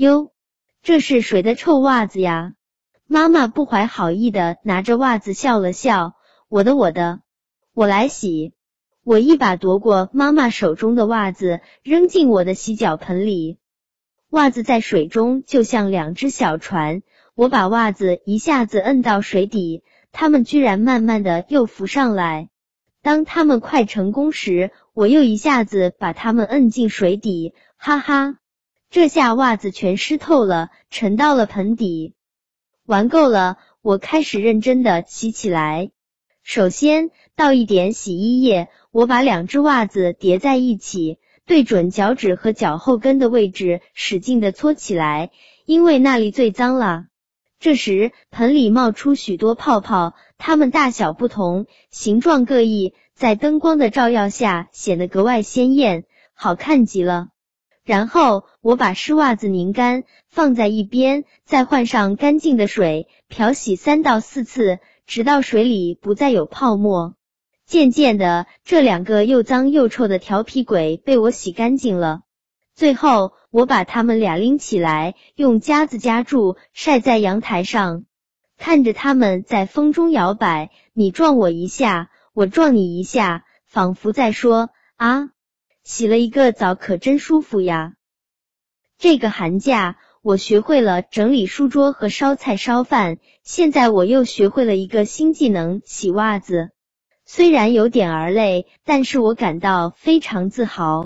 哟，这是谁的臭袜子呀？妈妈不怀好意的拿着袜子笑了笑，我的我的，我来洗。我一把夺过妈妈手中的袜子，扔进我的洗脚盆里。袜子在水中就像两只小船，我把袜子一下子摁到水底，它们居然慢慢的又浮上来。当它们快成功时，我又一下子把它们摁进水底，哈哈，这下袜子全湿透了，沉到了盆底。玩够了，我开始认真的洗起来。首先倒一点洗衣液。我把两只袜子叠在一起，对准脚趾和脚后跟的位置使劲的搓起来，因为那里最脏了。这时盆里冒出许多泡泡，它们大小不同，形状各异，在灯光的照耀下显得格外鲜艳，好看极了。然后我把湿袜子拧干，放在一边，再换上干净的水，漂洗三到四次，直到水里不再有泡沫。渐渐的，这两个又脏又臭的调皮鬼被我洗干净了。最后，我把他们俩拎起来，用夹子夹住，晒在阳台上，看着他们在风中摇摆，你撞我一下，我撞你一下，仿佛在说：“啊，洗了一个澡可真舒服呀。”这个寒假，我学会了整理书桌和烧菜烧饭，现在我又学会了一个新技能——洗袜子。虽然有点儿累，但是我感到非常自豪。